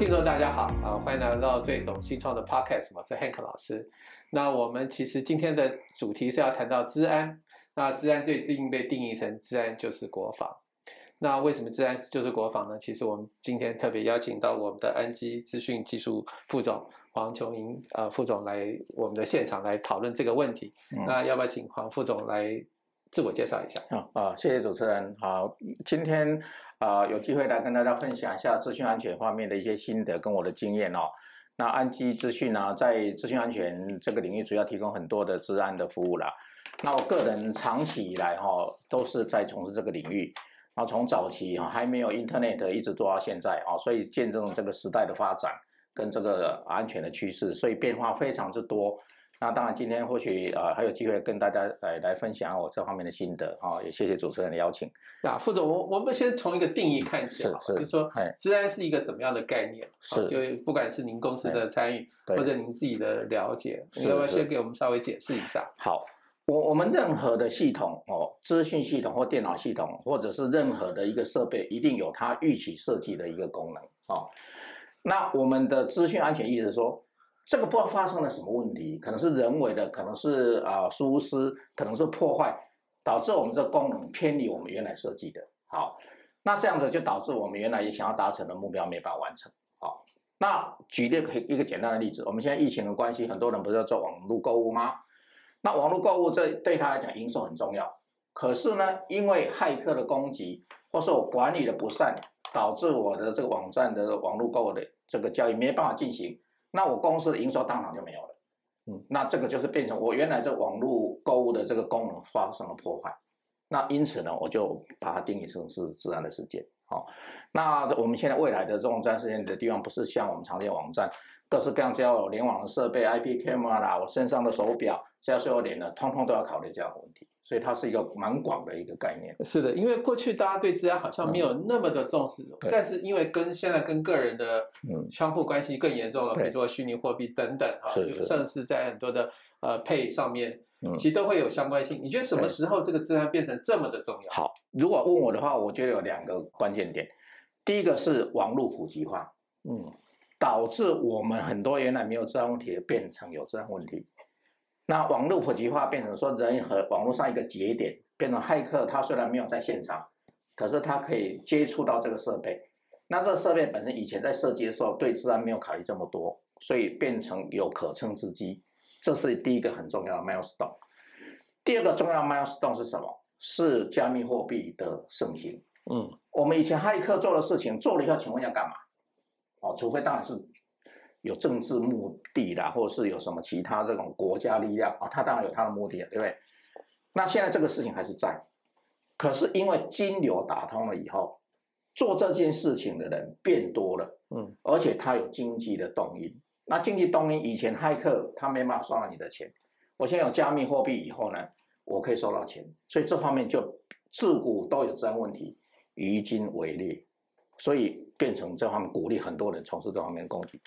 听众大家好啊，欢迎来到最懂新创的 Podcast，我是 Hank 老师。那我们其实今天的主题是要谈到治安。那治安最近被定义成治安就是国防。那为什么治安就是国防呢？其实我们今天特别邀请到我们的安基资讯技术副总黄琼莹呃副总来我们的现场来讨论这个问题。那要不要请黄副总来自我介绍一下？啊啊，谢谢主持人。好，今天啊有机会来跟大家分享一下资讯安全方面的一些心得跟我的经验哦。那安基资讯呢，在资讯安全这个领域主要提供很多的治安的服务啦。那我个人长期以来哈都是在从事这个领域。那从早期啊还没有 Internet 一直做到现在啊，所以见证了这个时代的发展跟这个安全的趋势，所以变化非常之多。那当然今天或许呃还有机会跟大家来来分享我这方面的心得啊，也谢谢主持人的邀请。那副总，我我们先从一个定义看起，是就说，治安是一个什么样的概念？是，就不管是您公司的参与或者您自己的了解，要不要先给我们稍微解释一下？好。我我们任何的系统哦，资讯系统或电脑系统，或者是任何的一个设备，一定有它预期设计的一个功能哦。那我们的资讯安全意思说，这个不知道发生了什么问题，可能是人为的，可能是啊疏失，可能是破坏，导致我们这功能偏离我们原来设计的。好，那这样子就导致我们原来也想要达成的目标没办法完成。好，那举例可以一个简单的例子，我们现在疫情的关系，很多人不是要做网络购物吗？那网络购物这对他来讲营收很重要，可是呢，因为骇客的攻击，或是我管理的不善，导致我的这个网站的网络购物的这个交易没办法进行，那我公司的营收当场就没有了。嗯，那这个就是变成我原来这网络购物的这个功能发生了破坏，那因此呢，我就把它定义成是自然的事件。好，那我们现在未来的这种战事件的地方，不是像我们常见网站。各式各样只要有联网的设备，IP camera 啦，我身上的手表，只要是有连的，通通都要考虑这样的问题。所以它是一个蛮广的一个概念。是的，因为过去大家对治安好像没有那么的重视，但是因为跟现在跟个人的相互关系更严重了，比如说虚拟货币等等啊，甚至在很多的呃配上面，其实都会有相关性。你觉得什么时候这个治安变成这么的重要？好，如果问我的话，我觉得有两个关键点。第一个是网络普及化，嗯。导致我们很多原来没有治安问题的变成有治安问题。那网络普及化变成说人和网络上一个节点，变成骇客，他虽然没有在现场，可是他可以接触到这个设备。那这个设备本身以前在设计的时候对治安没有考虑这么多，所以变成有可乘之机。这是第一个很重要的 milestone。第二个重要 milestone 是什么？是加密货币的盛行。嗯，我们以前骇客做的事情做了以后，请问要干嘛？哦，除非当然是有政治目的啦，或者是有什么其他这种国家力量啊，他当然有他的目的，对不对？那现在这个事情还是在，可是因为金流打通了以后，做这件事情的人变多了，嗯，而且他有经济的动因。那经济动因以前骇客他没办法收到你的钱，我现在有加密货币以后呢，我可以收到钱，所以这方面就自古都有这样问题，于今为例。所以变成这方面鼓励很多人从事这方面的攻击。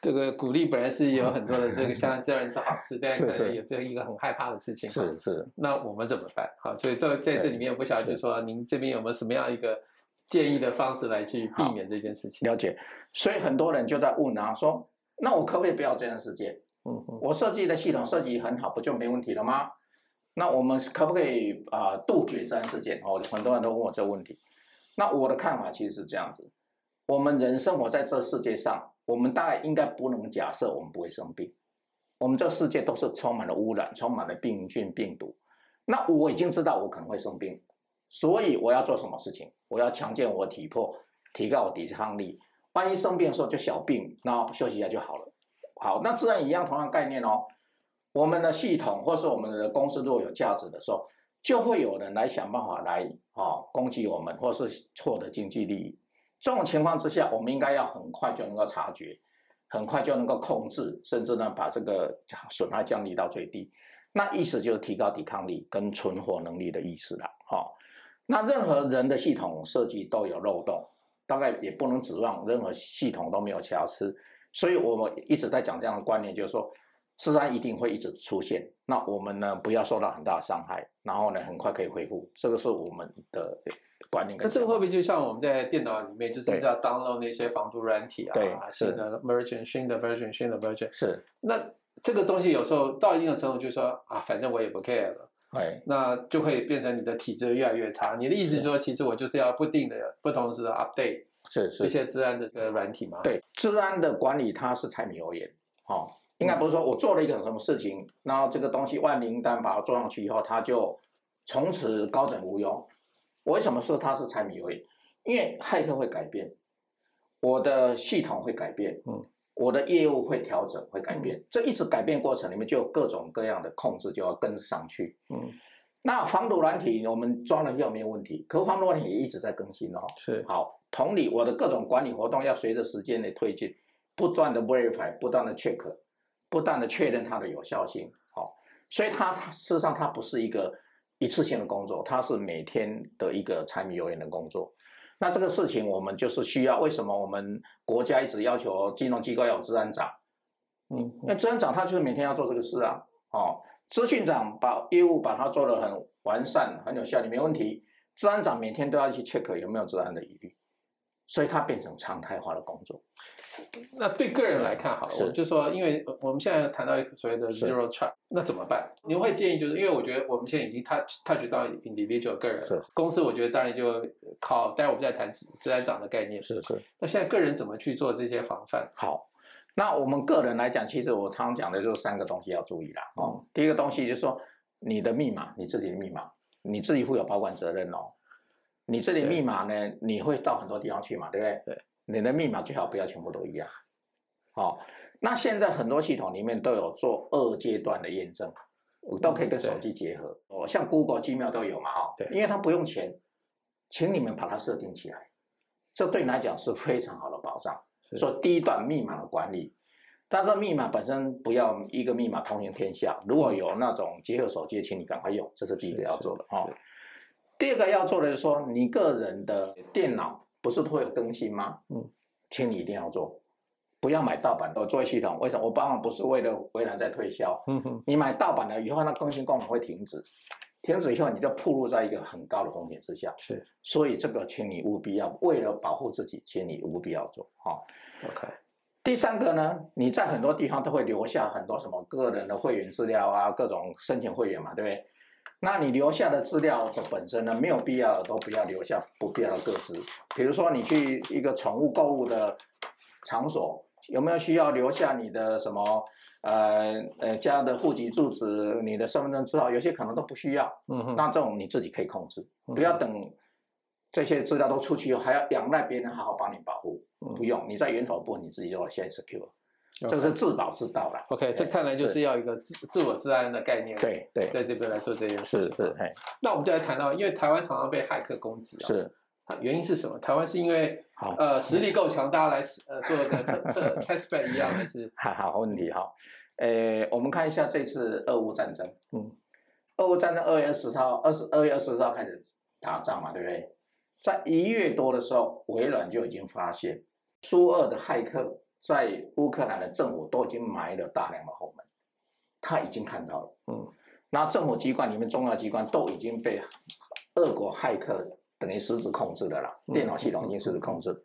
这个鼓励本来是有很多的这个相这样是好事，但可能也是一个很害怕的事情。是是。那我们怎么办？好，所以在在这里面，我不晓得，就是说您这边有没有什么样一个建议的方式来去避免这件事情？了解。所以很多人就在问啊，说那我可不可以不要这样事件？嗯嗯。我设计的系统设计很好，不就没问题了吗？那我们可不可以啊杜绝这样事件？哦，很多人都问我这个问题。那我的看法其实是这样子：我们人生活在这世界上，我们大概应该不能假设我们不会生病。我们这世界都是充满了污染，充满了病菌、病毒。那我已经知道我可能会生病，所以我要做什么事情？我要强健我体魄，提高我抵抗力。万一生病的时候就小病，那休息一下就好了。好，那自然一样，同样概念哦。我们的系统或是我们的公司如果有价值的时候。就会有人来想办法来啊攻击我们，或是错的经济利益。这种情况之下，我们应该要很快就能够察觉，很快就能够控制，甚至呢把这个损害降低到最低。那意思就是提高抵抗力跟存活能力的意思了。哈，那任何人的系统设计都有漏洞，大概也不能指望任何系统都没有瑕疵。所以我们一直在讲这样的观念，就是说，治安一定会一直出现。那我们呢，不要受到很大的伤害，然后呢，很快可以恢复。这个是我们的观念。那这个会不会就像我们在电脑里面，就是要 download 那些防毒软体啊？对，新的 version，新的 version，新的 version。是。那这个东西有时候到一定的程度，就说啊，反正我也不 care 了。哎，那就会变成你的体质越来越差。你的意思是说，其实我就是要不定的、不同时的 update，是是一些治安的这个软体嘛？对，治安的管理它是柴米油盐，哦，应该不是说我做了一个什么事情，然后这个东西万灵丹把它做上去以后，它就从此高枕无忧。为什么说它是柴米油盐？因为骇客会改变，我的系统会改变，嗯。我的业务会调整，会改变，这一直改变过程里面就有各种各样的控制就要跟上去。嗯，那防毒软体我们装了又没有问题，可防毒软体也一直在更新哦。是，好，同理，我的各种管理活动要随着时间的推进，不断的 verify，不断的 check，不断的确认它的有效性。好，所以它事实上它不是一个一次性的工作，它是每天的一个柴米油盐的工作。那这个事情我们就是需要，为什么我们国家一直要求金融机构要有治安长？嗯，那治安长他就是每天要做这个事啊。哦，资讯长把业务把它做得很完善、很有效率，没问题。治安长每天都要去 check 有没有治安的疑虑，所以它变成常态化的工作。那对个人来看，好了，我就说，因为我们现在谈到所谓的 zero trust，那怎么办？你会建议就是，因为我觉得我们现在已经 touch touch 到 individual 个人，公司我觉得当然就靠，待会我们再谈自然长的概念。是是。那现在个人怎么去做这些防范？好，那我们个人来讲，其实我常讲的就是三个东西要注意啦。哦，第一个东西就是说，你的密码，你自己的密码，你自己负有保管责任哦。你这里密码呢，你会到很多地方去嘛，对不对？对。你的密码最好不要全部都一样，好，那现在很多系统里面都有做二阶段的验证，都可以跟手机结合哦，像 Google、Gmail 都有嘛，哈，对，因为它不用钱，请你们把它设定起来，这对你来讲是非常好的保障。所以第一段密码的管理，但是密码本身不要一个密码通行天下，如果有那种结合手机，请你赶快用，这是第一个要做的哦。第二个要做的是说，你个人的电脑。不是会有更新吗？嗯，请你一定要做，不要买盗版的作业系统。为什么？我当然不是为了微软在推销。嗯哼，你买盗版的以后，那更新功能会停止，停止以后你就暴露在一个很高的风险之下。是，所以这个请你务必要为了保护自己，请你务必要做。好，OK。第三个呢，你在很多地方都会留下很多什么个人的会员资料啊，各种申请会员嘛，对不对？那你留下的资料的本身呢，没有必要都不要留下不必要的个资。比如说你去一个宠物购物的场所，有没有需要留下你的什么呃呃家的户籍住址、你的身份证字号？有些可能都不需要。嗯哼。那这种你自己可以控制，不要等这些资料都出去后，还要仰赖别人好好帮你保护。不用，你在源头部你自己就先 secure。这个是自保之道了。OK，这看来就是要一个自自我自安的概念。对对，在这边来做这件事。是是，哎，那我们就来谈到，因为台湾常常被骇客攻击啊。是。原因是什么？台湾是因为呃实力够强，大家来呃做个测 测 test 一样，还是？好好问题哈。呃，我们看一下这次俄乌战争。嗯。俄乌战争二月二十号，二十二月二十号开始打仗嘛，对不对？在一月多的时候，微软就已经发现苏俄的骇客。在乌克兰的政府都已经埋了大量的后门，他已经看到了，嗯，那政府机关里面重要机关都已经被俄国骇客等于实质控制的了啦，电脑系统已经实质控制，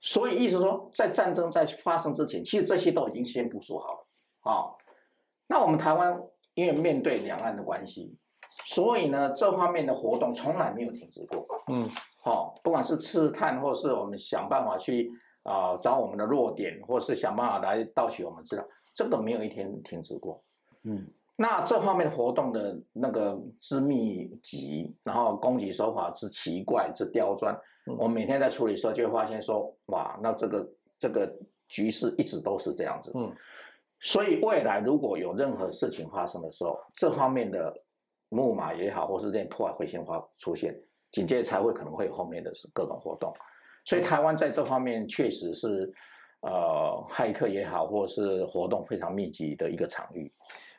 所以意思说，在战争在发生之前，其实这些都已经先部署好了，啊，那我们台湾因为面对两岸的关系，所以呢，这方面的活动从来没有停止过，嗯，好，不管是刺探或是我们想办法去。啊，找我们的弱点，或是想办法来盗取我们资料，这个没有一天停止过。嗯，那这方面活动的那个之密集，然后攻击手法之奇怪、之刁钻，我们每天在处理的时候就会发现说，哇，那这个这个局势一直都是这样子。嗯，所以未来如果有任何事情发生的时候，这方面的木马也好，或是这些破坏会先发出现，紧接着才会可能会有后面的各种活动。所以台湾在这方面确实是，呃，骇客也好，或者是活动非常密集的一个场域。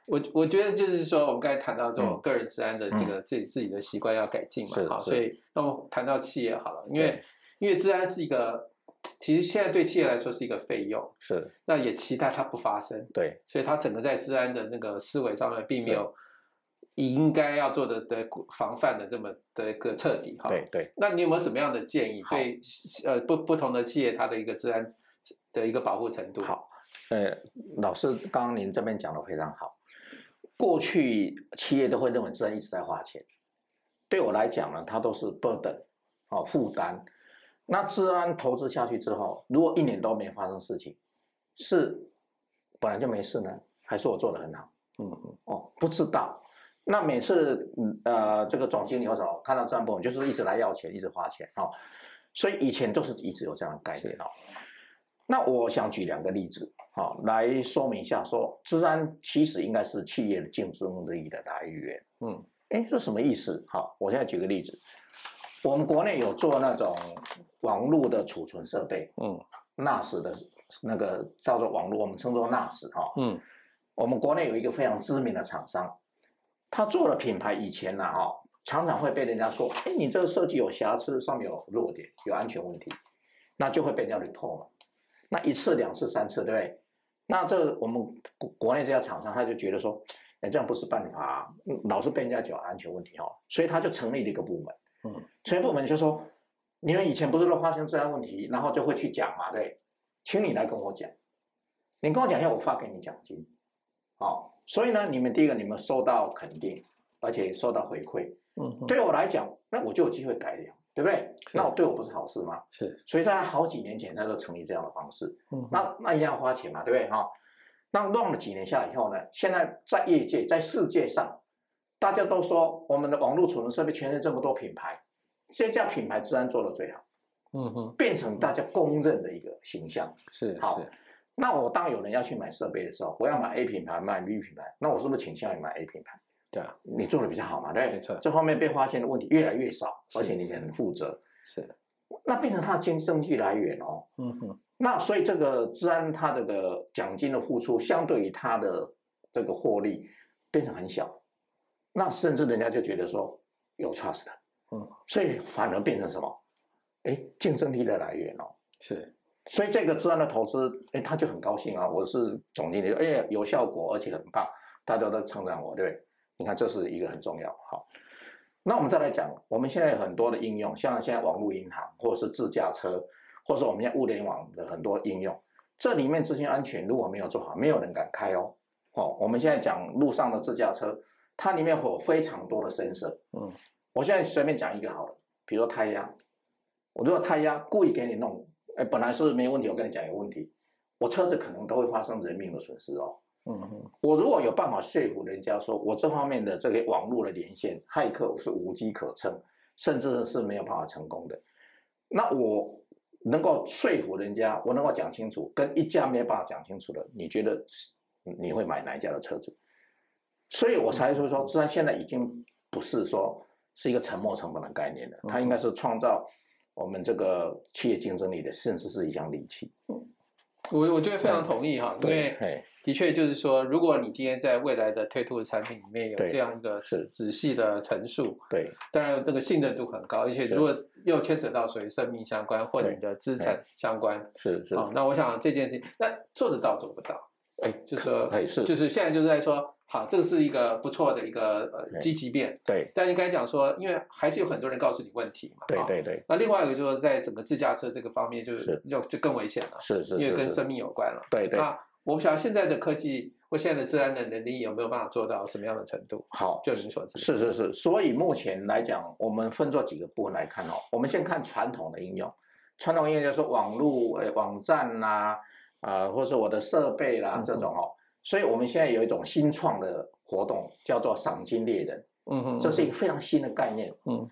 我我觉得就是说，我们刚才谈到这种个人治安的这个自己自己的习惯要改进嘛，好，所以那我谈到企业好了，因为因为治安是一个其实现在对企业来说是一个费用，是，那也期待它不发生。对，所以它整个在治安的那个思维上面，并没有应该要做的的防范的这么的一个彻底哈。对对。那你有没有什么样的建议？对，呃，不不同的企业，它的一个治安的一个保护程度？好，呃，老师刚刚您这边讲的非常好。过去企业都会认为治安一直在花钱，对我来讲呢，它都是 burden，哦，负担。那治安投资下去之后，如果一年都没发生事情，是本来就没事呢，还是我做的很好？嗯嗯哦，不知道。那每次嗯呃，这个总经理或者看到治安部门，就是一直来要钱，一直花钱哦。所以以前都是一直有这样的概念哦。那我想举两个例子。好，来说明一下，说治安其实应该是企业的竞争力的来源。嗯，哎，是什么意思？好，我现在举个例子，我们国内有做那种网络的储存设备，嗯，NAS 的那个叫做网络，我们称作 NAS 哈，嗯，我们国内有一个非常知名的厂商，他做了品牌以前呢，哈，常常会被人家说，哎，你这个设计有瑕疵，上面有弱点，有安全问题，那就会被人家 report 嘛，那一次、两次、三次，对不对？那这我们国国内这家厂商他就觉得说，哎，这样不是办法，老是被人家讲安全问题哦，所以他就成立了一个部门，嗯，成立部门就说，你们以前不是都发生治安问题，然后就会去讲嘛，对，请你来跟我讲，你跟我讲一下，我发给你奖金，好，所以呢，你们第一个你们受到肯定，而且受到回馈，嗯，对我来讲，那我就有机会改良。对不对？那我对我不是好事吗？是，所以在好几年前，他就成立这样的方式。嗯，那那一样花钱嘛，对不对？哈，那弄了几年下来以后呢，现在在业界，在世界上，大家都说我们的网络储存设备全是这么多品牌，这家品牌自然做的最好。嗯哼，变成大家公认的一个形象。是，好。那我当有人要去买设备的时候，我要买 A 品牌，买 B 品牌，那我是不是倾向于买 A 品牌？对啊，你做的比较好嘛，对，没错。这方面被发现的问题越来越少，而且你也很负责，是。那变成他的经济来源哦，嗯哼。那所以这个治安他这个奖金的付出，相对于他的这个获利变成很小，那甚至人家就觉得说有 trust，嗯，所以反而变成什么？哎，竞争力的来源哦，是。所以这个治安的投资，哎，他就很高兴啊，我是总经理，哎，有效果，而且很棒，大家都称赞我，对不对？你看，这是一个很重要。好，那我们再来讲，我们现在有很多的应用，像现在网络银行，或者是自驾车，或者是我们现在物联网的很多应用，这里面资讯安全如果没有做好，没有人敢开哦。哦，我们现在讲路上的自驾车，它里面会有非常多的 sensor。嗯，我现在随便讲一个好了，比如说胎压，我如果胎压故意给你弄，哎，本来是没问题，我跟你讲有问题，我车子可能都会发生人命的损失哦。嗯我如果有办法说服人家说，我这方面的这个网络的连线骇客是无机可乘，甚至是没有办法成功的，那我能够说服人家，我能够讲清楚，跟一家没办法讲清楚的，你觉得你会买哪一家的车子？所以我才说说，虽然现在已经不是说是一个沉没成本的概念了，它应该是创造我们这个企业竞争力的，甚至是一项利器。我我觉得非常同意哈，因为的确就是说，如果你今天在未来的推出的产品里面有这样一个仔细的陈述，对，当然这个信任度很高，而且如果又牵扯到属于生命相关或你的资产相关，是是，那我想这件事情，那做得到做不到？哎，就是说，是，就是现在就是在说。好，这个是一个不错的一个呃积极变。对。但你刚才讲说，因为还是有很多人告诉你问题嘛。对对对。那另外一个就是，在整个自驾车这个方面，就是就就更危险了。是是。因为跟生命有关了。对对。那我不晓得现在的科技或现在的治安的能力有没有办法做到什么样的程度？好，就您所知。是是是。所以目前来讲，我们分作几个部分来看哦。我们先看传统的应用，传统应用就是网络呃网站啦，啊，或是我的设备啦这种哦。所以我们现在有一种新创的活动，叫做赏金猎人。嗯哼，这是一个非常新的概念。嗯，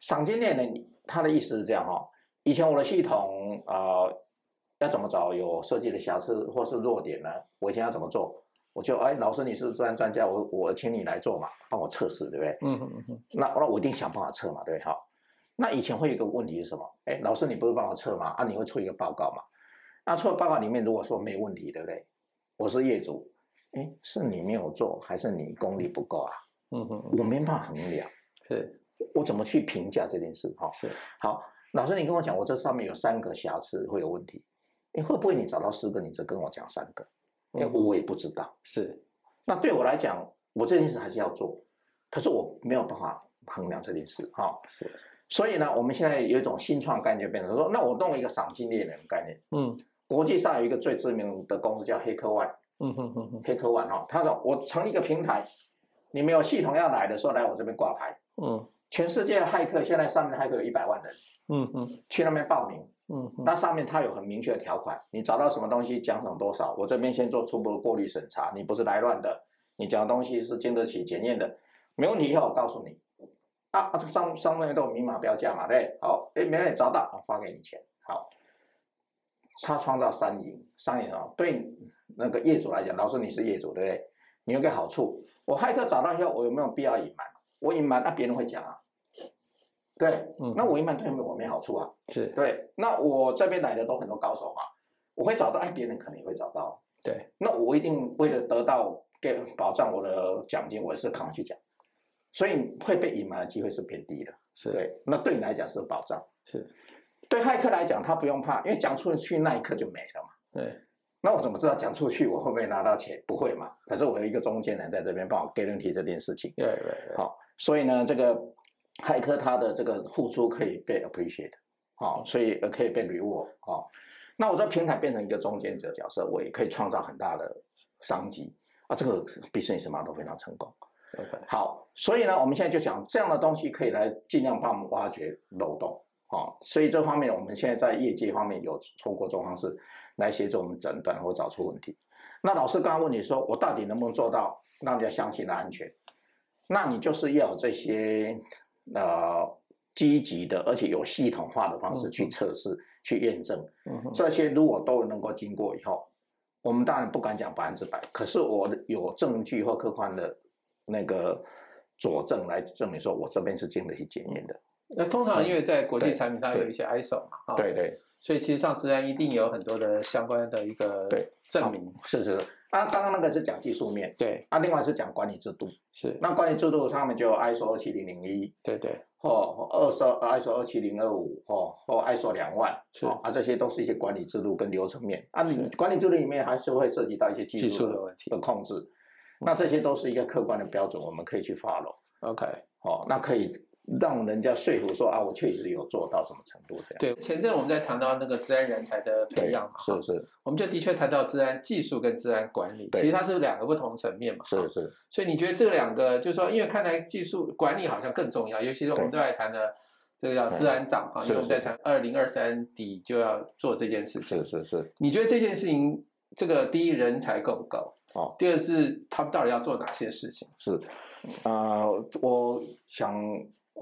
赏金猎人，它的意思是这样哈。以前我的系统啊，要怎么找有设计的瑕疵或是弱点呢？我以前要怎么做？我就哎，老师你是专专家，我我请你来做嘛，帮我测试，对不对？嗯哼嗯哼。那那我一定想办法测嘛，对好。那以前会有一个问题是什么？哎，老师你不是帮我测吗？啊，你会出一个报告嘛？那出了报告里面如果说没问题，对不对？我是业主。哎，是你没有做，还是你功力不够啊？嗯哼，我没办法衡量，是，我怎么去评价这件事？哈，是，好，老师，你跟我讲，我这上面有三个瑕疵会有问题，你会不会你找到四个，你只跟我讲三个？因为我也不知道。是，那对我来讲，我这件事还是要做，可是我没有办法衡量这件事，哈。是，所以呢，我们现在有一种新创概念，变成说，那我弄一个赏金猎人概念。嗯国际上有一个最知名的公司叫黑客 One，嗯哼哼哼，黑客 One 哈，他说我成立一个平台，你们有系统要来的时候来我这边挂牌，嗯。全世界的骇客现在上面的骇客有一百万人，嗯嗯去那边报名，嗯嗯，那上面它有很明确的条款，你找到什么东西奖赏多少，我这边先做初步的过滤审查，你不是来乱的，你讲的东西是经得起检验的，没问题以后我告诉你，啊上上面都有明码标价嘛，对，好，哎，没问题，找到，我，发给你钱，好，他创造三赢，三赢哦，对那个业主来讲，老师你是业主对不对？你有个好处，我骇客找到以后，我有没有必要隐瞒？我隐瞒，那别人会讲啊，对，嗯。那我隐瞒对我没好处啊。是。对，那我这边来的都很多高手嘛，我会找到，哎，别人可能也会找到，对，那我一定为了得到给保障我的奖金，我是扛去讲，所以会被隐瞒的机会是偏低的。是。对，那对你来讲是保障，是，对骇客来讲他不用怕，因为讲出去那一刻就没了嘛。对，那我怎么知道讲出去我会不会拿到钱？不会嘛。可是我有一个中间人在这边帮我 guarantee 这件事情。对对对，好，所以呢，这个骇客他的这个付出可以被 appreciate，好，所以呃可以被 reward，好，那我在平台变成一个中间者角色，我也可以创造很大的商机啊，这个 business model 非常成功。OK，好，所以呢，我们现在就想这样的东西可以来尽量帮我们挖掘漏洞，好，所以这方面我们现在在业界方面有通过这种方式来协助我们诊断或找出问题。那老师刚刚问你说，我到底能不能做到让人家相信的安全？那你就是要有这些呃积极的，而且有系统化的方式去测试、去验证。嗯，这些如果都能够经过以后，我们当然不敢讲百分之百，可是我有证据或客观的那个佐证来证明说我这边是经得起检验的。那通常因为在国际产品上有一些 ISO 嘛，哈，对对。所以其实上自然一定有很多的相关的一个对证明，是是是。啊，刚刚那个是讲技术面，对，啊，另外是讲管理制度。是，那管理制度上面就有 ISO 二七零零一，对对，或二十 ISO 二七零二五，或或 ISO 两万，是。哦啊，这些都是一些管理制度跟流程面。啊。你管理制度里面还是会涉及到一些技术的问题。的控制，那这些都是一个客观的标准，我们可以去 follow。，OK，哦，那可以让人家说服说啊，我确实有做到什么程度这样。对，前阵我们在谈到那个治安人才的培对养嘛，哈是。是我们就的确谈到治安技术跟治安管理，其实它是两个不同层面嘛，是是，所以你觉得这两个，就是说，因为看来技术管理好像更重要，尤其是我们都在谈的这个叫治安长哈，因是为我们在谈二零二三底就要做这件事情。是。是是，你觉得这件事情，这个第一人才够不够？哦，第二是他们到底要做哪些事情？是，啊，我想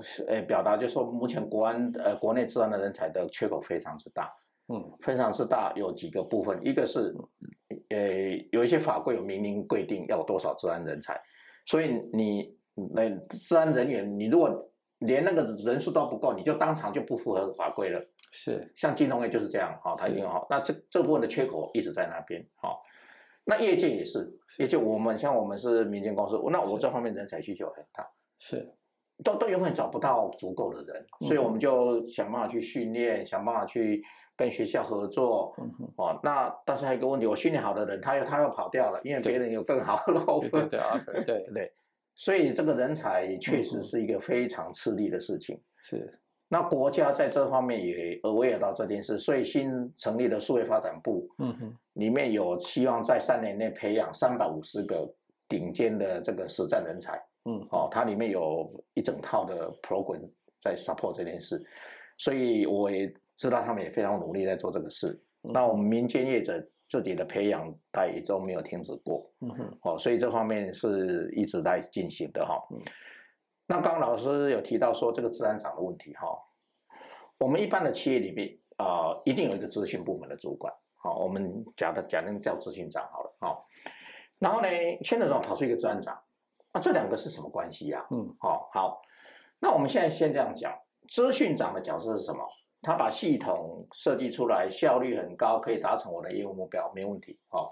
是诶表达就是说，目前国安呃国内治安的人才的缺口非常之大，嗯，非常之大，有几个部分，一个是呃有一些法规有明令规定要有多少治安人才，所以你那治安人员，你如果连那个人数都不够，你就当场就不符合法规了。是像金融业就是这样，哈、它一定好。那这这部分的缺口一直在那边，好、那业界也是，业界我们像我们是民间公司，那我这方面人才需求很大，是，都都永远找不到足够的人，所以我们就想办法去训练，想办法去跟学校合作。嗯，哦，那但是还有一个问题，我训练好的人，他又他又跑掉了，因为别人有更好的 offer 对对对啊，对 对，所以这个人才确实是一个非常吃力的事情。是，那国家在这方面也 aware 到这件事，所以新成立的数位发展部嗯哼，里面有希望在三年内培养三百五十个顶尖的这个实战人才。嗯，哦，它里面有一整套的 program 在 support 这件事，所以我也知道他们也非常努力在做这个事。嗯那我们民间业者自己的培养，它也都没有停止过。嗯哼，哦，所以这方面是一直在进行的哈。嗯那刚刚老师有提到说这个治安长的问题哈，我们一般的企业里面啊、一定有一个资讯部门的主管，好，我们假的假定叫执行长好了，好，然后呢，现在怎么跑出一个治安长？啊，这两个是什么关系呀、嗯，好、好，那我们现在先这样讲，资讯长的角色是什么？他把系统设计出来，效率很高，可以达成我的业务目标，没问题。好、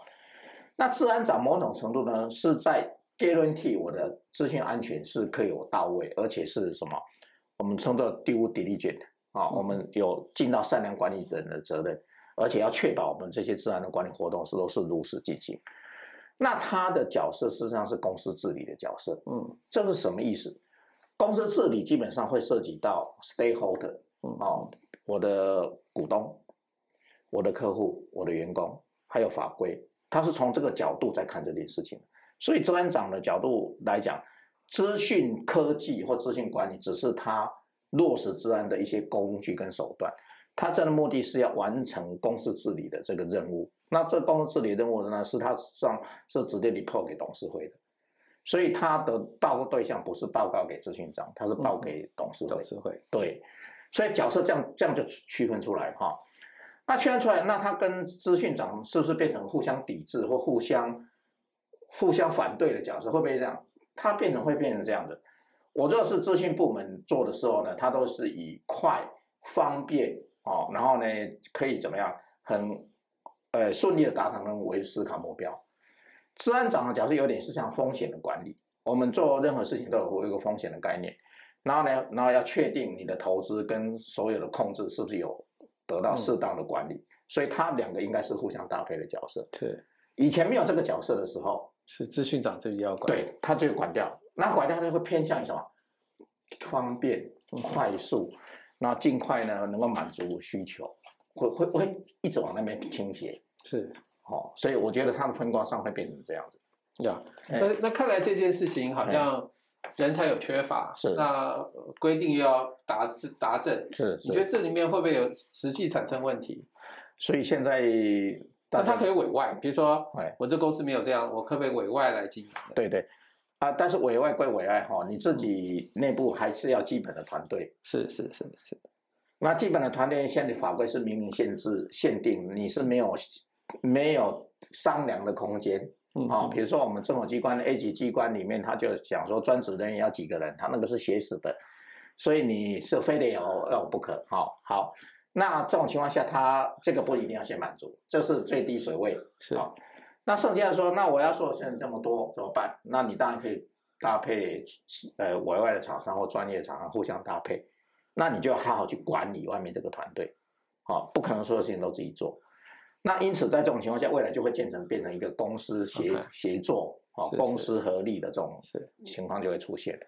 那治安长某种程度呢，是在 guarantee 我的资讯安全是可以有到位，而且是什么？我们称作 due diligence 啊，我们有尽到善良管理人的责任，而且要确保我们这些治安的管理活动是都是如实进行。那他的角色事实上是公司治理的角色，嗯，这是什么意思？公司治理基本上会涉及到 stakeholder，哦，我的股东、我的客户、我的员工，还有法规，他是从这个角度在看这件事情。所以，专案长的角度来讲，资讯科技或资讯管理只是他落实治安的一些工具跟手段，他真的目的是要完成公司治理的这个任务。那这公司治理任务呢，是他上是直接 report 给董事会的。所以他的报告对象不是报告给咨询长，他是报给董事会。董事会对，所以角色这样这样就区分出来哈。那区分出来，那他跟资讯长是不是变成互相抵制或互相互相反对的角色？会不会这样？他变成会变成这样的。我如果是资讯部门做的时候呢，他都是以快、方便哦，然后呢可以怎么样，很呃顺利的达成任务为思考目标。治安长的角色有点是像风险的管理，我们做任何事情都有一个风险的概念，然后呢，然后要确定你的投资跟所有的控制是不是有得到适当的管理，所以他两个应该是互相搭配的角色。对，以前没有这个角色的时候，是资讯长这边要管，对，他就管掉，那管掉他就会偏向于什么？方便、快速，那尽快呢能够满足需求，会会会一直往那边倾斜。是。哦，所以我觉得他的分光上会变成这样子。呀，那那看来这件事情好像人才有缺乏，是那规定又要达达正，是。你觉得这里面会不会有实际产生问题？所以现在，那他可以委外，比如说，我这公司没有这样，我可不可以委外来经营？对对，啊，但是委外归委外哈，你自己内部还是要基本的团队。是是是是。那基本的团队现在法规是明明限制限定，你是没有。没有商量的空间，啊，比如说我们政府机关的 A 级机关里面，他就讲说专职人员要几个人，他那个是写死的，所以你是非得要要不可，好，好，那这种情况下，他这个不一定要先满足，这是最低水位，是啊，那剩下的说，那我要做现在这么多怎么办？那你当然可以搭配呃委外的厂商或专业的厂商互相搭配，那你就要好好去管理外面这个团队，好，不可能所有事情都自己做。那因此，在这种情况下，未来就会建成变成一个公司协协作、哦，公司合力的这种情况就会出现了。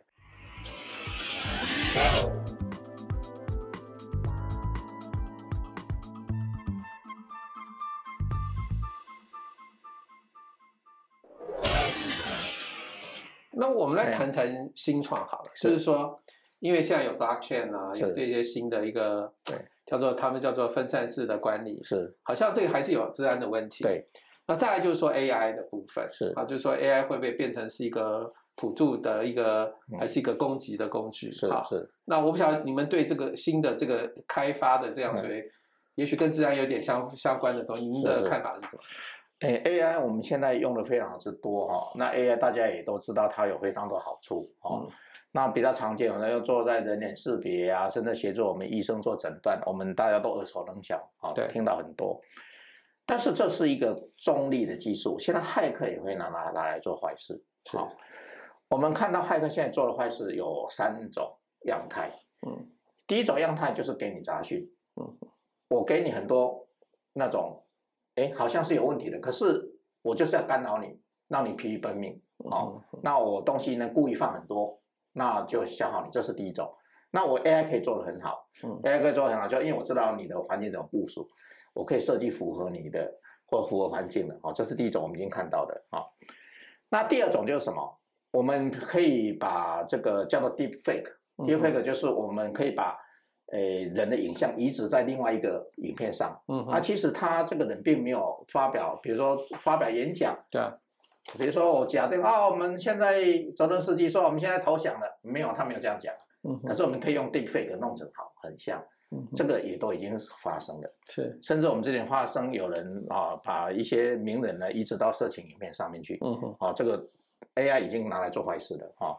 我们来谈谈新创好了，就是说，因为现在有 blockchain 啊，有这些新的一个对。叫做他们叫做分散式的管理，是好像这个还是有治安的问题。对，那再来就是说 AI 的部分，是啊，就是说 AI 会不会变成是一个辅助的一个，还是一个攻击的工具？是是。那我不晓得你们对这个新的这个开发的这样所以也许跟治安有点相相关的东西，您的看法是什么？哎，AI 我们现在用的非常之多哈，那 AI 大家也都知道它有非常多好处哦。那比较常见，我们要做在人脸识别啊，甚至协助我们医生做诊断，我们大家都耳熟能详啊，听到很多。但是这是一个中立的技术，现在骇客也会拿拿拿来做坏事。好，我们看到骇客现在做的坏事有三种样态。嗯，第一种样态就是给你杂讯。嗯，我给你很多那种，哎，好像是有问题的，可是我就是要干扰你，让你疲于奔命。哦，那我东西呢故意放很多。那就消耗你，这是第一种。那我 AI 可以做的很好，嗯，AI 可以做的很好，就因为我知道你的环境怎么部署，我可以设计符合你的或符合环境的，哦，这是第一种我们已经看到的，哦。那第二种就是什么？我们可以把这个叫做 Deep Fake，Deep Fake 就是我们可以把诶人的影像移植在另外一个影片上，嗯，啊，其实他这个人并没有发表，比如说发表演讲，对。啊比如说我假定啊，我们现在泽伦斯基说我们现在投降了，没有，他没有这样讲。嗯，可是我们可以用 deepfake 弄成好很像，这个也都已经发生了。是，甚至我们这边发生有人啊，把一些名人呢移植到色情影片上面去。嗯哼，啊，这个 AI 已经拿来做坏事了。哈，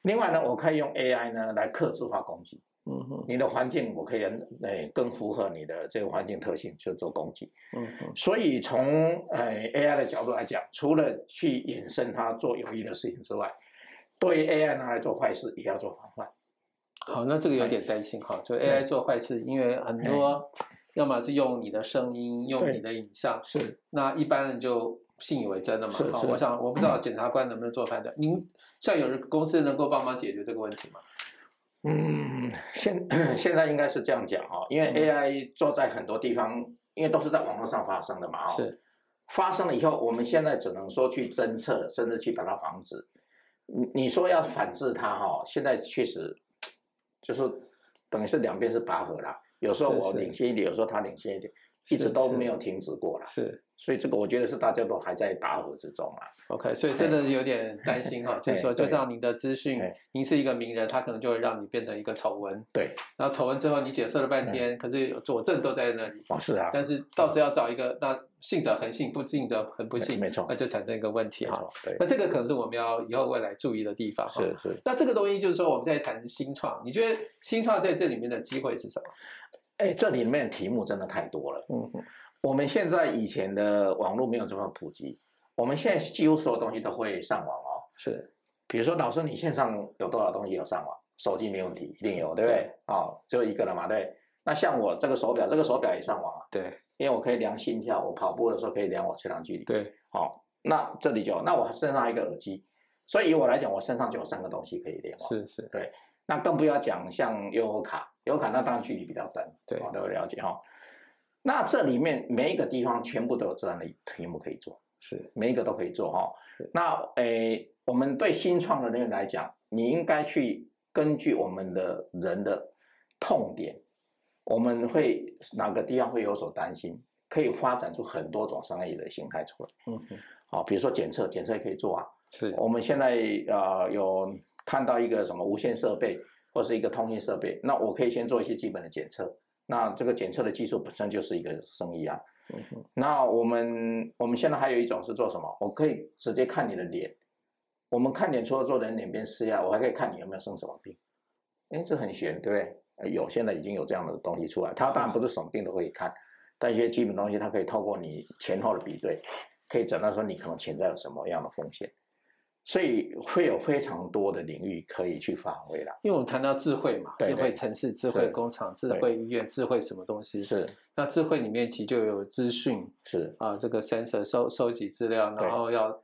另外呢，我可以用 AI 呢来克制化攻击。嗯哼，你的环境我可以诶更符合你的这个环境特性，去做攻击。嗯哼，所以从诶 AI 的角度来讲，除了去衍生它做有益的事情之外，对 AI 拿来做坏事也要做防范。好，那这个有点担心哈，就 AI 做坏事，因为很多要么是用你的声音，用你的影像，是，那一般人就信以为真的嘛。是是我想我不知道检察官能不能做判断。您像有人公司能够帮忙解决这个问题吗？嗯，现 现在应该是这样讲哈，因为 AI 做在很多地方，因为都是在网络上发生的嘛，是发生了以后，我们现在只能说去侦测，甚至去把它防止。你你说要反制它哈，现在确实就是等于是两边是拔河啦，有时候我领先一点，有时候他领先一点，一直都没有停止过了。是。所以这个我觉得是大家都还在拔河之中啊。OK，所以真的有点担心哈，就是说，就像您的资讯，您是一个名人，他可能就会让你变成一个丑闻。对。然后丑闻之后，你解释了半天，可是佐证都在那里。哦，是啊。但是到时要找一个，那信者恒信，不信者恒不信，没错，那就产生一个问题哈。对。那这个可能是我们要以后未来注意的地方。是是。那这个东西就是说，我们在谈新创，你觉得新创在这里面的机会是什么？哎，这里面题目真的太多了。嗯嗯。我们现在以前的网络没有这么普及，我们现在几乎所有东西都会上网哦。是，比如说老师，你线上有多少东西有上网？手机没问题，一定有，对不对？哦，就一个了嘛，对。那像我这个手表，这个手表也上网啊。对，因为我可以量心跳，我跑步的时候可以量我测量距离。对，好，那这里就，那我身上一个耳机，所以以我来讲，我身上就有三个东西可以连网。是是，对。那更不要讲像优卡，优卡那当然距离比较短，对，我都了解哈。那这里面每一个地方全部都有这样的题目可以做，是每一个都可以做哈。那诶，我们对新创的人员来讲，你应该去根据我们的人的痛点，我们会哪个地方会有所担心，可以发展出很多种商业的形态出来。嗯哼，好，比如说检测，检测也可以做啊。是，我们现在呃有看到一个什么无线设备或是一个通信设备，那我可以先做一些基本的检测。那这个检测的技术本身就是一个生意啊。那我们我们现在还有一种是做什么？我可以直接看你的脸。我们看脸除了做人脸辨识呀，我还可以看你有没有生什么病。哎，这很玄，对不对？有，现在已经有这样的东西出来。它当然不是什么病都可以看，但一些基本东西它可以透过你前后的比对，可以诊断说你可能潜在有什么样的风险。所以会有非常多的领域可以去发挥了，因为我们谈到智慧嘛，智慧城市、智慧工厂、智慧医院、智慧什么东西是？那智慧里面其实就有资讯是啊，这个 sensor 收收集资料，然后要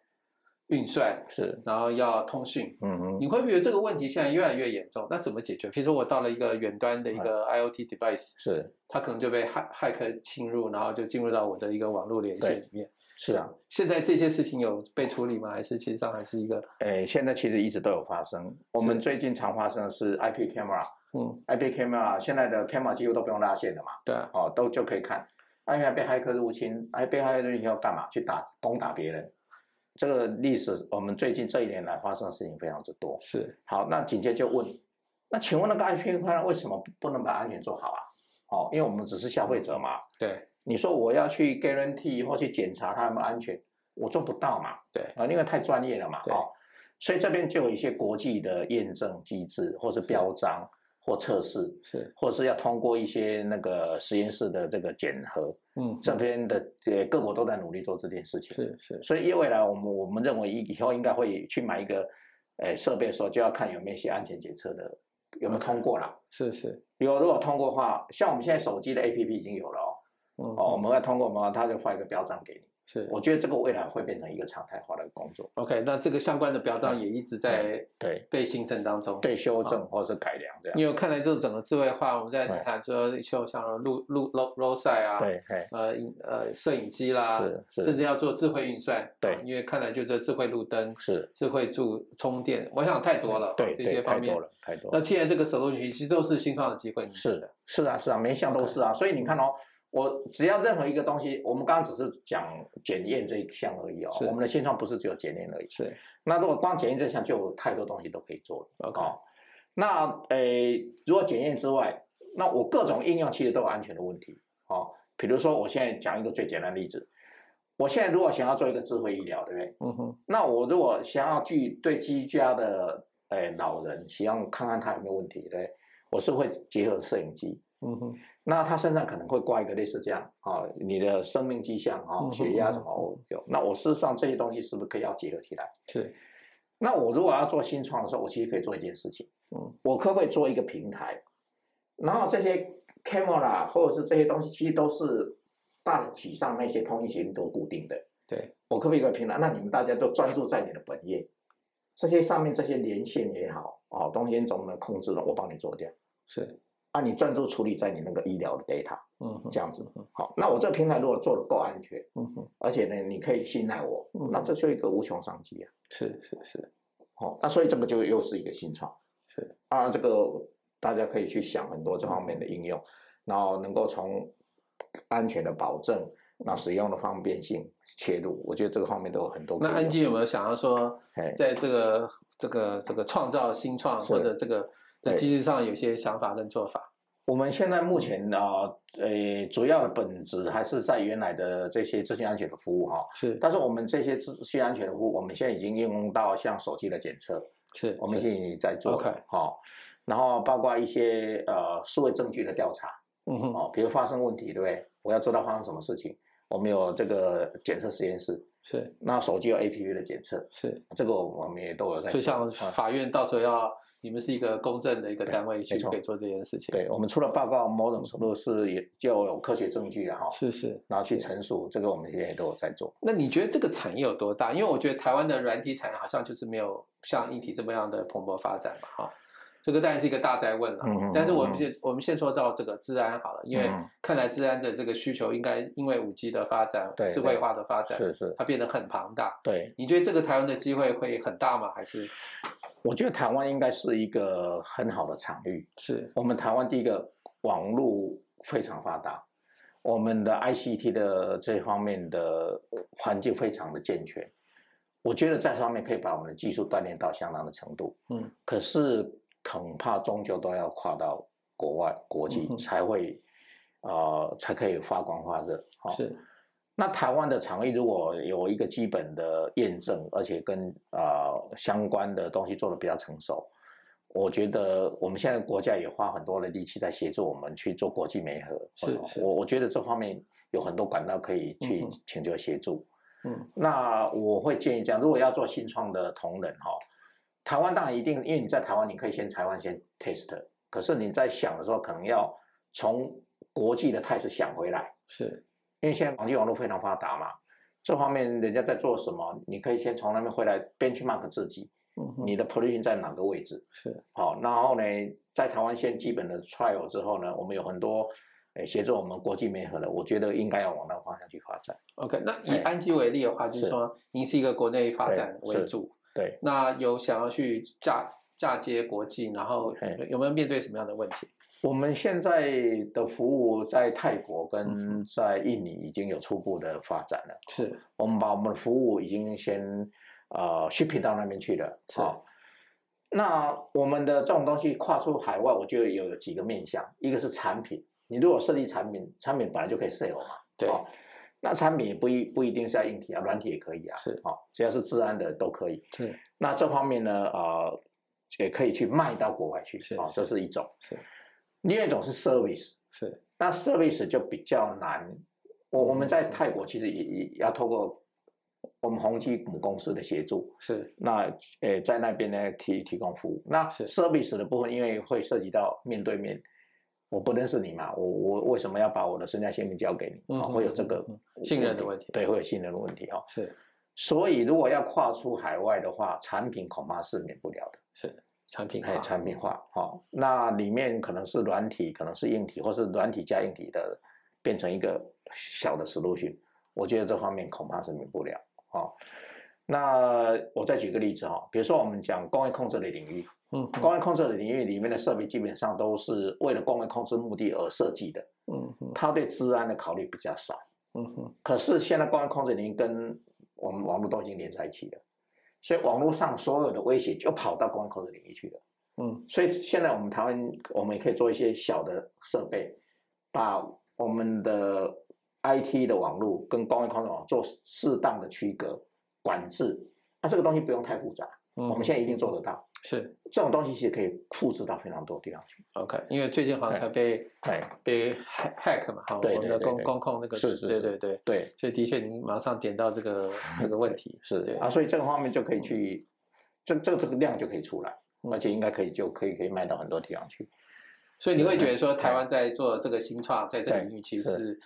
运算是，然后要通讯。嗯嗯，你会不会觉得这个问题现在越来越严重？那怎么解决？比如说我到了一个远端的一个 IOT device，是，它可能就被骇骇客侵入，然后就进入到我的一个网络连线里面。是啊，现在这些事情有被处理吗？还是其实上还是一个？诶，现在其实一直都有发生。我们最近常发生的是 IP camera，嗯，IP camera 现在的 camera 几乎都不用拉线的嘛。对，哦，都就可以看。IP 被黑客入侵，IP 被黑客入侵要干嘛？去打攻打别人。这个历史，我们最近这一年来发生的事情非常之多。是。好，那紧接着就问，那请问那个 IP camera 为什么不能把安全做好啊？哦，因为我们只是消费者嘛。对。你说我要去 guarantee 或去检查它有没有安全，我做不到嘛？对啊，因为太专业了嘛。哦，所以这边就有一些国际的验证机制，或是标章或测试，是，或是要通过一些那个实验室的这个检核。嗯，这边的呃各国都在努力做这件事情。是是，所以未来我们我们认为以以后应该会去买一个呃设备的时候，就要看有没有一些安全检测的有没有通过了。是是，有如果通过的话，像我们现在手机的 APP 已经有了哦。哦，我们会通过嘛，他就发一个标章给你。是，我觉得这个未来会变成一个常态化的工作。OK，那这个相关的标章也一直在对被新增当中，被修正或者是改良这样。因为看来这整个智慧化，我们在谈说，就像录录 RO RO 赛啊，对，呃呃摄影机啦，甚至要做智慧运算，对，因为看来就这智慧路灯是智慧柱充电，我想太多了，对这些方面太多了，太多。那既然这个手动其实都是新创的机会，是的，是啊，是啊，每一项都是啊，所以你看哦。我只要任何一个东西，我们刚刚只是讲检验这一项而已哦。我们的现状不是只有检验而已。是。那如果光检验这项，就有太多东西都可以做了。OK。那诶，如果检验之外，那我各种应用其实都有安全的问题。哦，比如说我现在讲一个最简单的例子，我现在如果想要做一个智慧医疗，对不对？嗯哼。那我如果想要去对居家的诶老人，希望看看他有没有问题，对，我是会结合摄影机。嗯哼。那他身上可能会挂一个类似这样啊，你的生命迹象啊，血压什么有？那我事实上这些东西是不是可以要结合起来？是。那我如果要做新创的时候，我其实可以做一件事情，嗯，我可不可以做一个平台？然后这些 camera 或者是这些东西，其实都是大体上那些通信协议都固定的。对，我可不可以一个平台？那你们大家都专注在你的本业，这些上面这些连线也好，哦，东西怎么控制了，我帮你做掉。是，啊，你专注处理在你那个医疗的 data，嗯，这样子。好，那我这个平台如果做的够安全，嗯哼，而且呢，你可以信赖我，那这就一个无穷商机啊。是是是。好，那所以这个就又是一个新创，是啊，这个大家可以去想很多这方面的应用，然后能够从安全的保证，那使用的方便性切入，我觉得这个方面都有很多。那安吉有没有想要说，在这个这个这个创造新创或者这个的机制上有些想法跟做法？我们现在目前啊，呃，主要的本质还是在原来的这些资讯安全的服务哈。是。但是我们这些资讯安全的服务，我们现在已经应用到像手机的检测。是。我们现在已经在做。OK。好。然后包括一些呃数位证据的调查。嗯哼。哦，比如发生问题，对不对？我要知道发生什么事情，我们有这个检测实验室。是。那手机有 APP 的检测。是。这个我们也都有在。就像法院到时候要。你们是一个公正的一个单位，去可以做这件事情。对我们除了报告，某种程度是也就有科学证据了哈。是是，然后去陈述，这个我们现在都有在做。那你觉得这个产业有多大？因为我觉得台湾的软体产业好像就是没有像硬体这么样的蓬勃发展嘛，哈。这个当然是一个大灾问了。嗯嗯。但是我们现我们先说到这个治安好了，因为看来治安的这个需求应该因为五 G 的发展、智慧化的发展，是是，它变得很庞大。对。你觉得这个台湾的机会会很大吗？还是？我觉得台湾应该是一个很好的场域。是我们台湾第一个网络非常发达，我们的 ICT 的这方面的环境非常的健全。我觉得在上面可以把我们的技术锻炼到相当的程度。嗯，可是恐怕终究都要跨到国外国际才会，呃，才可以发光发热。是。那台湾的场域如果有一个基本的验证，而且跟呃相关的东西做的比较成熟，我觉得我们现在国家也花很多的力气在协助我们去做国际媒合。是是，我我觉得这方面有很多管道可以去请求协助。嗯，那我会建议这样，如果要做新创的同仁哈，台湾当然一定，因为你在台湾你可以先台湾先 test，可是你在想的时候，可能要从国际的态势想回来。是。因为现在网际网络非常发达嘛，这方面人家在做什么，你可以先从那边回来 benchmark 自己，你的 position 在哪个位置？是好，然后呢，在台湾先基本的 trial 之后呢，我们有很多诶协助我们国际媒合的，我觉得应该要往那个方向去发展。OK，那以安基为例的话，就是说您是一个国内发展为主，对，那有想要去嫁嫁接国际，然后有没有面对什么样的问题？我们现在的服务在泰国跟在印尼已经有初步的发展了。是，我们把我们的服务已经先呃 shipping 到那边去了。好，那我们的这种东西跨出海外，我觉得有几个面向，一个是产品，你如果设计产品，产品本来就可以 sell 嘛。对。那产品也不一不一定是要硬体啊，软体也可以啊。是。好，只要是治安的都可以。是。那这方面呢，呃，也可以去卖到国外去。是。哦，这是一种。是。另外一种是 service，是那 service 就比较难。我我们在泰国其实也也要透过我们宏基母公司的协助，是那诶在那边呢提提供服务。那 service 的部分，因为会涉及到面对面，我不认识你嘛，我我为什么要把我的身家性命交给你？啊，会有这个信任的问题，对，会有信任的问题哈。是，所以如果要跨出海外的话，产品恐怕是免不了的。是。产品化，产品化，好，那里面可能是软体，可能是硬体，或是软体加硬体的，变成一个小的 solution。我觉得这方面恐怕是免不了，好。那我再举个例子哈，比如说我们讲工业控制的领域，嗯，工业控制的领域里面的设备基本上都是为了工业控制目的而设计的，嗯哼，它对治安的考虑比较少，嗯哼。可是现在工业控制领域跟我们网络都已经连在一起了。所以网络上所有的威胁就跑到公安控制领域去了，嗯，所以现在我们台湾我们也可以做一些小的设备，把我们的 IT 的网络跟公安控制网做适当的区隔管制，那这个东西不用太复杂，我们现在一定做得到。是。这种东西其实可以复制到非常多地方去。OK，因为最近好像才被对被 hack 嘛，好，我们的公公控那个是是对对对。对，所以的确您马上点到这个 这个问题。是啊，所以这个方面就可以去这这这个量就可以出来，而且应该可以就可以可以卖到很多地方去。所以你会觉得说，台湾在做这个新创，在这个领域其实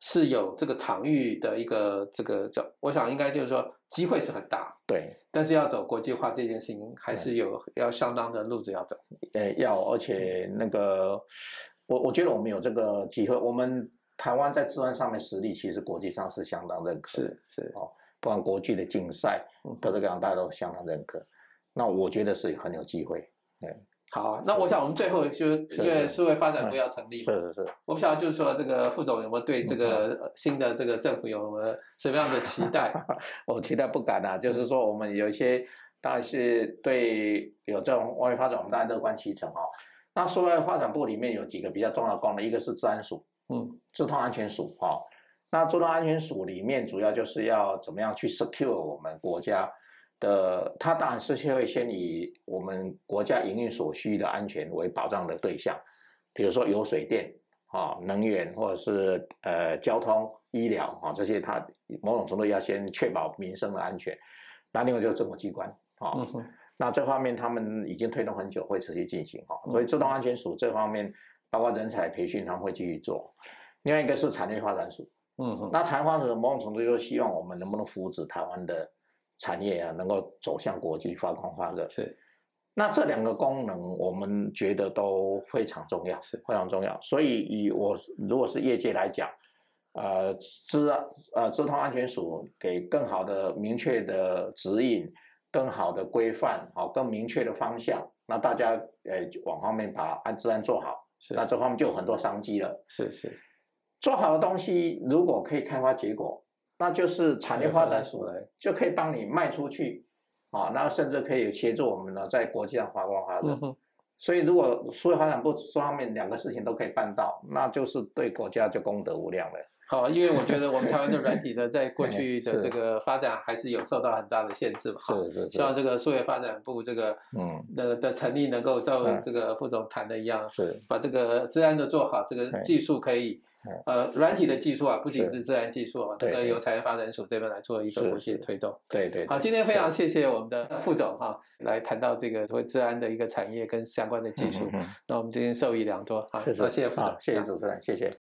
是是有这个场域的一个这个叫，我想应该就是说机会是很大，对。但是要走国际化这件事情，还是有要相当的路子要走。呃，要而且那个，我我觉得我们有这个机会，我们台湾在治安上面实力其实国际上是相当认可，是是哦，不管国际的竞赛，各式各样大家都相当认可。那我觉得是很有机会，对。好，那我想我们最后就因为社会发展部要成立，是是是，我不晓得就是说这个副总有没有对这个新的这个政府有什么什么样的期待？我期待不敢啊，就是说我们有一些当然是对有这种外围发展，我们当然乐观其成哦。那数位发展部里面有几个比较重要的功能，一个是治安署，嗯，智通安全署哈。那智通安全署里面主要就是要怎么样去 secure 我们国家。的，它当然是会先以我们国家营运所需的安全为保障的对象，比如说有水电啊、能源或者是呃交通、医疗啊这些，它某种程度要先确保民生的安全。那另外就是政府机关啊，那这方面他们已经推动很久，会持续进行啊。所以自动安全署这方面，包括人才培训，他们会继续做。另外一个是产业发展署，嗯哼，那产业发展署某种程度就是希望我们能不能扶持台湾的。产业啊，能够走向国际发光发热，是。那这两个功能，我们觉得都非常重要，是非常重要。所以以我如果是业界来讲，呃，资呃资通安全署给更好的、明确的指引，更好的规范，好，更明确的方向，那大家呃往方面把安治安做好，是。那这方面就有很多商机了，是是。做好的东西，如果可以开发结果。那就是产业发展署就可以帮你卖出去，啊，然后甚至可以协助我们呢在国际上发光发热。所以如果数位发展部方面两个事情都可以办到，那就是对国家就功德无量了。好，因为我觉得我们台湾的软体呢，在过去的这个发展还是有受到很大的限制嘛。是是是。希望这个数位发展部这个嗯的的成立能够照这个副总谈的一样，是把这个治安的做好，这个技术可以。呃，软体的技术啊，不仅是自然技术啊，这个由产业发展署这边来做一个国际推动。对对。好，今天非常谢谢我们的副总哈，来谈到这个所谓治安的一个产业跟相关的技术。那我们今天受益良多，好，谢谢副总，谢谢主持人，谢谢。